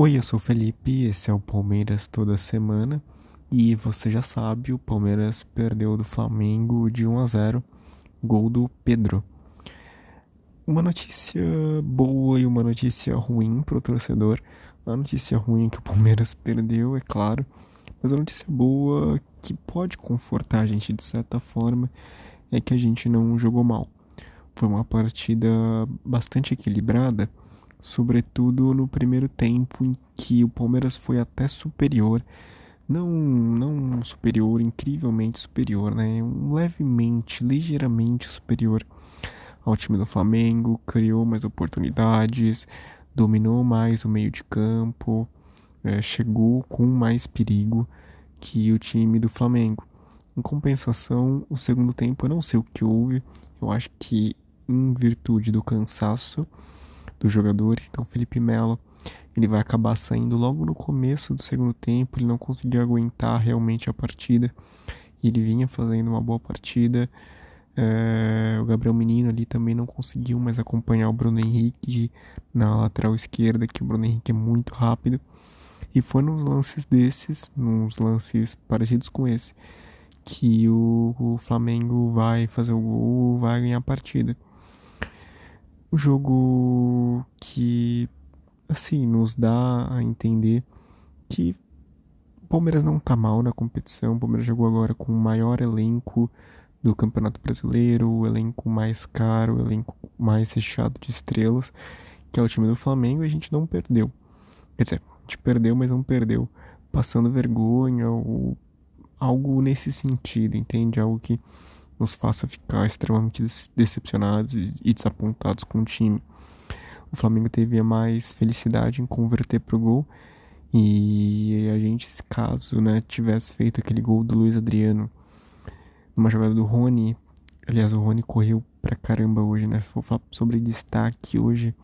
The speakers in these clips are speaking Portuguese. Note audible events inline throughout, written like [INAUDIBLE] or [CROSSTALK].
Oi, eu sou o Felipe, esse é o Palmeiras toda semana. E você já sabe, o Palmeiras perdeu do Flamengo de 1 a 0, gol do Pedro. Uma notícia boa e uma notícia ruim para o torcedor. A notícia ruim é que o Palmeiras perdeu, é claro, mas a notícia boa que pode confortar a gente de certa forma é que a gente não jogou mal. Foi uma partida bastante equilibrada sobretudo no primeiro tempo em que o Palmeiras foi até superior, não não superior, incrivelmente superior, né? Um levemente, ligeiramente superior ao time do Flamengo, criou mais oportunidades, dominou mais o meio de campo, é, chegou com mais perigo que o time do Flamengo. Em compensação, o segundo tempo, eu não sei o que houve, eu acho que em virtude do cansaço, dos jogadores. Então, Felipe Melo ele vai acabar saindo logo no começo do segundo tempo. Ele não conseguiu aguentar realmente a partida. Ele vinha fazendo uma boa partida. É, o Gabriel Menino ali também não conseguiu mais acompanhar o Bruno Henrique na lateral esquerda, que o Bruno Henrique é muito rápido. E foi nos lances desses, nos lances parecidos com esse, que o, o Flamengo vai fazer o gol, vai ganhar a partida. O jogo que, assim, nos dá a entender que o Palmeiras não tá mal na competição. O Palmeiras jogou agora com o maior elenco do Campeonato Brasileiro, o elenco mais caro, o elenco mais recheado de estrelas, que é o time do Flamengo, e a gente não perdeu. Quer dizer, a gente perdeu, mas não perdeu passando vergonha ou algo nesse sentido, entende? Algo que nos faça ficar extremamente decepcionados e desapontados com o time. O Flamengo teve a mais felicidade em converter pro gol e a gente, caso né, tivesse feito aquele gol do Luiz Adriano numa jogada do Rony, aliás, o Rony correu pra caramba hoje, né? Vou falar sobre destaque hoje,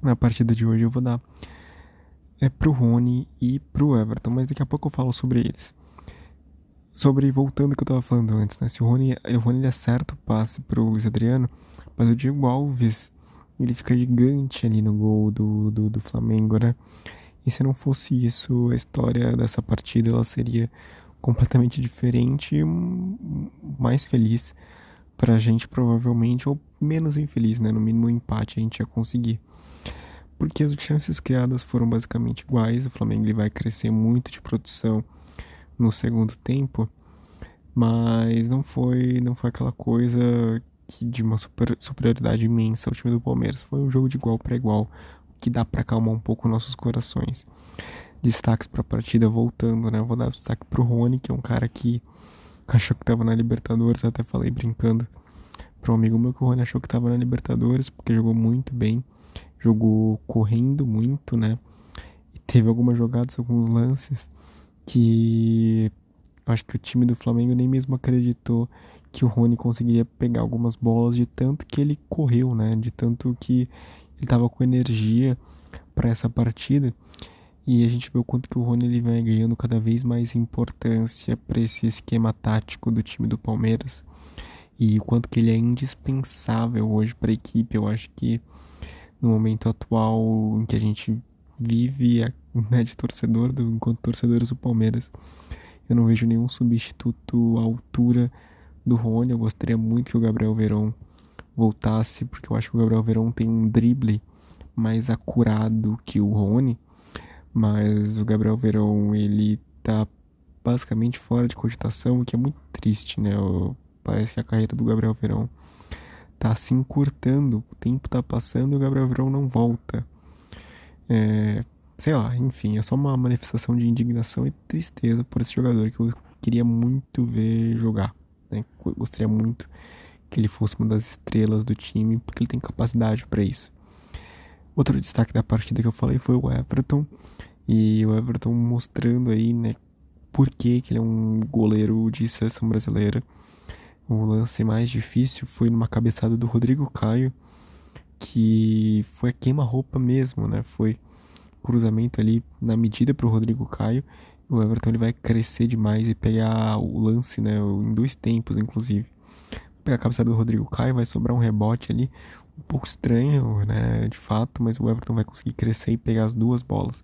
na partida de hoje eu vou dar é pro Rony e pro Everton, mas daqui a pouco eu falo sobre eles sobre, voltando ao que eu tava falando antes, né? Se o Rony, o Rony acerta o passe pro Luiz Adriano, mas o Diego Alves, ele fica gigante ali no gol do, do, do Flamengo, né? E se não fosse isso, a história dessa partida ela seria completamente diferente e mais feliz pra gente, provavelmente, ou menos infeliz, né? No mínimo, um empate a gente ia conseguir. Porque as chances criadas foram basicamente iguais, o Flamengo ele vai crescer muito de produção no segundo tempo, mas não foi não foi aquela coisa que de uma super, superioridade imensa ao time do Palmeiras. Foi um jogo de igual para igual, que dá para acalmar um pouco nossos corações. Destaques para a partida voltando, né? Vou dar destaque pro Rony, que é um cara que achou que tava na Libertadores, até falei brincando para um amigo meu que o Rony achou que tava na Libertadores, porque jogou muito bem, jogou correndo muito, né? E teve algumas jogadas, alguns lances que acho que o time do Flamengo nem mesmo acreditou que o Rony conseguiria pegar algumas bolas de tanto que ele correu, né? De tanto que ele estava com energia para essa partida. E a gente vê o quanto que o Rony ele vai ganhando cada vez mais importância para esse esquema tático do time do Palmeiras. E o quanto que ele é indispensável hoje para a equipe. Eu acho que no momento atual em que a gente vive né, de torcedor, do, enquanto torcedores do Palmeiras. Eu não vejo nenhum substituto à altura do Rony. Eu gostaria muito que o Gabriel Verón voltasse, porque eu acho que o Gabriel Verón tem um drible mais acurado que o Rony. Mas o Gabriel Verón, ele tá basicamente fora de cogitação, o que é muito triste, né? Parece que a carreira do Gabriel Verón tá se encurtando, o tempo tá passando e o Gabriel Verón não volta. É, sei lá, enfim, é só uma manifestação de indignação e tristeza por esse jogador que eu queria muito ver jogar. Né? Eu gostaria muito que ele fosse uma das estrelas do time, porque ele tem capacidade para isso. Outro destaque da partida que eu falei foi o Everton, e o Everton mostrando aí, né, por que, que ele é um goleiro de seleção brasileira. O lance mais difícil foi numa cabeçada do Rodrigo Caio, que foi a queima-roupa mesmo, né? Foi cruzamento ali na medida para o Rodrigo Caio. O Everton ele vai crescer demais e pegar o lance, né? Em dois tempos, inclusive. Pegar a cabeçada do Rodrigo Caio, vai sobrar um rebote ali. um pouco estranho, né, de fato, mas o Everton vai conseguir crescer e pegar as duas bolas.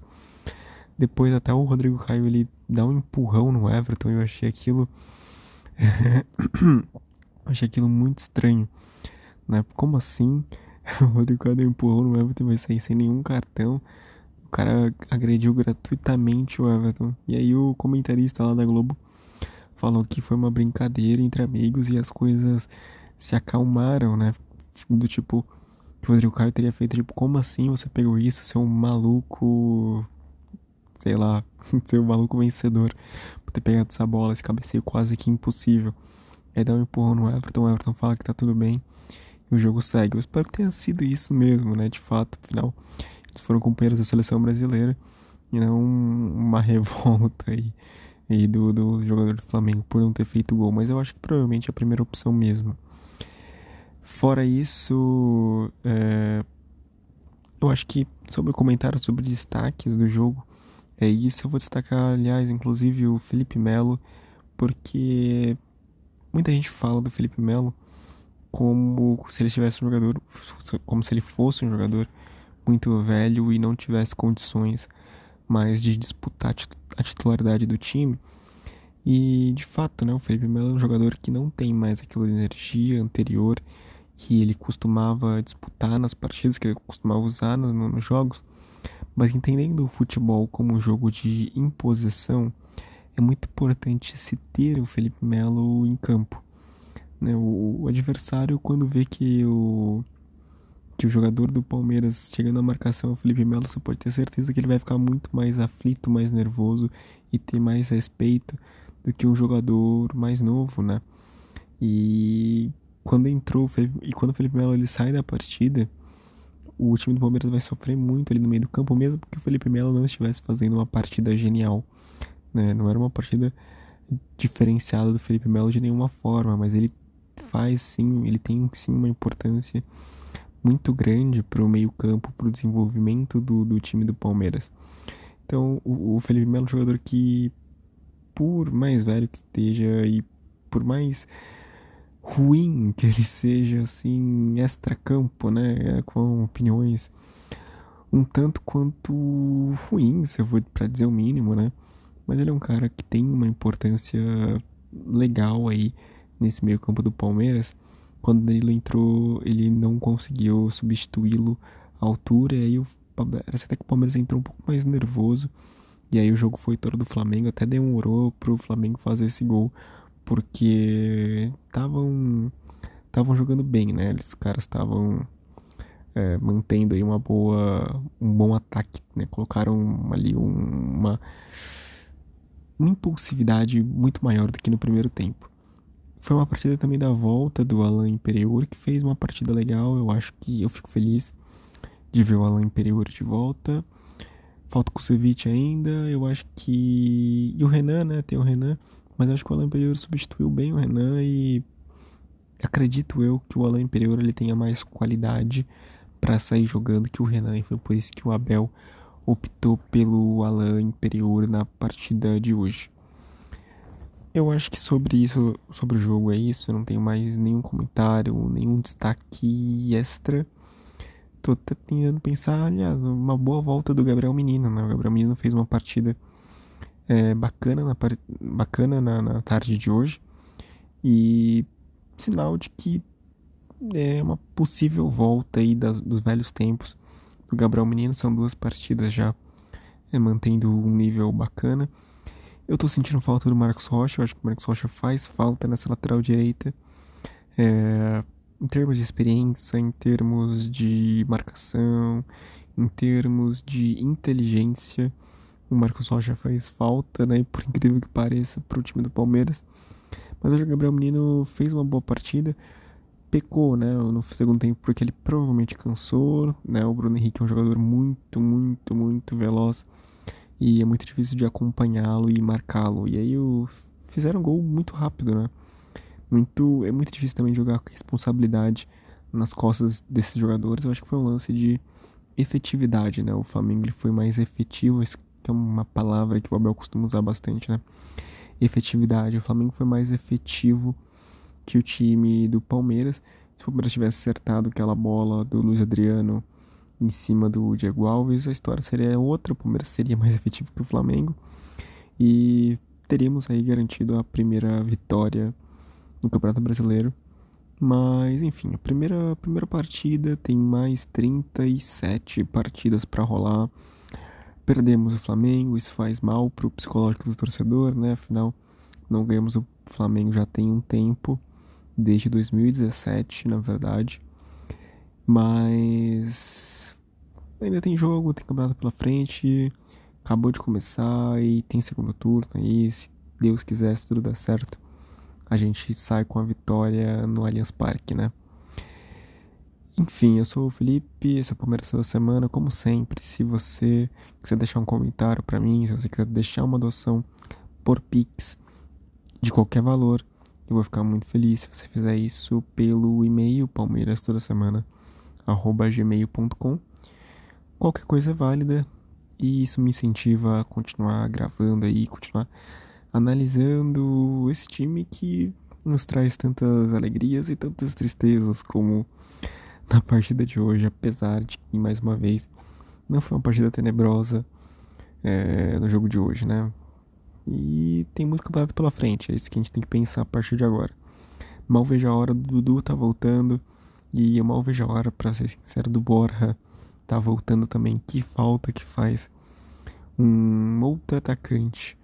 Depois até o Rodrigo Caio ele dá um empurrão no Everton, eu achei aquilo [COUGHS] achei aquilo muito estranho, né? Como assim? [LAUGHS] o Rodrigo Caio deu um empurrão no Everton e vai sair sem nenhum cartão. Cara agrediu gratuitamente o Everton. E aí o comentarista lá da Globo falou que foi uma brincadeira entre amigos e as coisas se acalmaram, né? Do tipo, que o Rodrigo Caio teria feito, tipo, como assim você pegou isso, seu maluco, sei lá, [LAUGHS] seu maluco vencedor, por ter pegado essa bola, esse cabeceio quase que impossível. Aí dá um empurrão no Everton, o Everton fala que tá tudo bem e o jogo segue. Eu espero que tenha sido isso mesmo, né? De fato, afinal, foram companheiros da seleção brasileira e não uma [LAUGHS] revolta aí, aí do, do jogador do Flamengo por não ter feito gol. Mas eu acho que provavelmente é a primeira opção mesmo. Fora isso, é, eu acho que sobre o comentário sobre destaques do jogo, é isso. Eu vou destacar, aliás, inclusive o Felipe Melo, porque muita gente fala do Felipe Melo como se ele tivesse um jogador, como se ele fosse um jogador muito velho e não tivesse condições mais de disputar a titularidade do time. E de fato, né, o Felipe Melo é um jogador que não tem mais aquela energia anterior que ele costumava disputar nas partidas, que ele costumava usar no, no, nos jogos, mas entendendo o futebol como um jogo de imposição, é muito importante se ter o Felipe Melo em campo. Né? O, o, adversário, quando vê que o, que o jogador do Palmeiras chegando à marcação o Felipe Melo, você pode ter certeza que ele vai ficar muito mais aflito, mais nervoso e ter mais respeito do que um jogador mais novo, né? E quando entrou e quando o Felipe Melo ele sai da partida, o time do Palmeiras vai sofrer muito ali no meio do campo, mesmo que o Felipe Melo não estivesse fazendo uma partida genial. Né? Não era uma partida diferenciada do Felipe Melo de nenhuma forma, mas ele faz sim, ele tem sim uma importância muito grande para o meio-campo, para o desenvolvimento do, do time do Palmeiras. Então, o, o Felipe Melo é um jogador que, por mais velho que esteja e por mais ruim que ele seja assim extra-campo, né, com opiniões um tanto quanto ruins, eu vou para dizer o mínimo, né? Mas ele é um cara que tem uma importância legal aí nesse meio-campo do Palmeiras. Quando Danilo entrou, ele não conseguiu substituí-lo à altura, e aí o, parece até que o Palmeiras entrou um pouco mais nervoso. E aí o jogo foi todo do Flamengo, até demorou pro Flamengo fazer esse gol porque estavam estavam jogando bem, né? Os caras estavam é, mantendo aí uma boa um bom ataque, né? Colocaram ali um, uma uma impulsividade muito maior do que no primeiro tempo. Foi uma partida também da volta do Alan Imperiur, que fez uma partida legal. Eu acho que eu fico feliz de ver o Alan Imperiur de volta. Falta o Kusevich ainda. Eu acho que. E o Renan, né? Tem o Renan. Mas acho que o Alain Imperior substituiu bem o Renan e acredito eu que o Alain Imperior ele tenha mais qualidade para sair jogando que o Renan e foi por isso que o Abel optou pelo Alain Imperior na partida de hoje. Eu acho que sobre isso, sobre o jogo é isso, eu não tenho mais nenhum comentário, nenhum destaque extra. Tô tentando pensar, aliás, uma boa volta do Gabriel Menino, né? O Gabriel Menino fez uma partida é, bacana, na, bacana na, na tarde de hoje e sinal de que é uma possível volta aí das, dos velhos tempos do Gabriel Menino. São duas partidas já é, mantendo um nível bacana. Eu tô sentindo falta do Marcos Rocha. Eu acho que o Marcos Rocha faz falta nessa lateral direita. É, em termos de experiência, em termos de marcação, em termos de inteligência o Marcos Rocha faz falta, né? Por incrível que pareça, para o time do Palmeiras. Mas hoje o Gabriel Menino fez uma boa partida. Pecou, né? No segundo tempo, porque ele provavelmente cansou, né? O Bruno Henrique é um jogador muito, muito, muito veloz. E é muito difícil de acompanhá-lo e marcá-lo. E aí o... fizeram gol muito rápido, né? Muito, é muito difícil também jogar com responsabilidade nas costas desses jogadores. Eu acho que foi um lance de efetividade, né? O Flamengo foi mais efetivo que é uma palavra que o Abel costuma usar bastante, né? Efetividade. O Flamengo foi mais efetivo que o time do Palmeiras Se o Palmeiras tivesse acertado aquela bola do Luiz Adriano em cima do Diego Alves, a história seria outra. O Palmeiras seria mais [LAUGHS] efetivo que o Flamengo e teríamos aí garantido a primeira vitória no Campeonato Brasileiro. Mas, enfim, a primeira, a primeira partida tem mais 37 partidas para rolar. Perdemos o Flamengo, isso faz mal pro psicológico do torcedor, né? Afinal, não ganhamos o Flamengo já tem um tempo, desde 2017, na verdade. Mas ainda tem jogo, tem campeonato pela frente, acabou de começar e tem segundo turno aí, se Deus quiser, se tudo der certo a gente sai com a vitória no Allianz Parque, né? Enfim, eu sou o Felipe, esse é o Palmeiras da semana, como sempre. Se você quiser deixar um comentário para mim, se você quiser deixar uma doação por Pix de qualquer valor, eu vou ficar muito feliz se você fizer isso pelo e-mail palmeiras toda semana gmail.com. Qualquer coisa é válida e isso me incentiva a continuar gravando aí, continuar analisando esse time que nos traz tantas alegrias e tantas tristezas como na partida de hoje, apesar de que, mais uma vez, não foi uma partida tenebrosa é, no jogo de hoje, né? E tem muito campeonato pela frente, é isso que a gente tem que pensar a partir de agora. Mal vejo a hora do Dudu tá voltando, e eu mal vejo a hora, para ser sincero, do Borja tá voltando também. Que falta que faz um outro atacante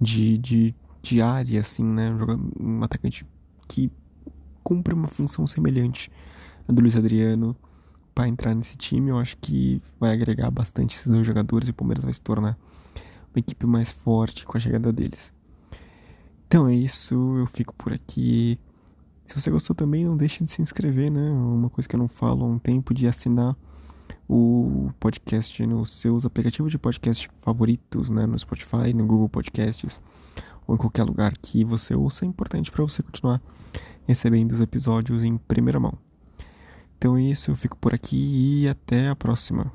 de, de, de área, assim, né? Um, um atacante que cumpre uma função semelhante à do Luiz Adriano para entrar nesse time. Eu acho que vai agregar bastante esses dois jogadores e o Palmeiras vai se tornar uma equipe mais forte com a chegada deles. Então é isso, eu fico por aqui. Se você gostou também, não deixe de se inscrever, né? Uma coisa que eu não falo há um tempo de assinar o podcast nos seus aplicativos de podcast favoritos, né, no Spotify, no Google Podcasts ou em qualquer lugar que você ouça, é importante para você continuar recebendo os episódios em primeira mão. Então é isso, eu fico por aqui e até a próxima.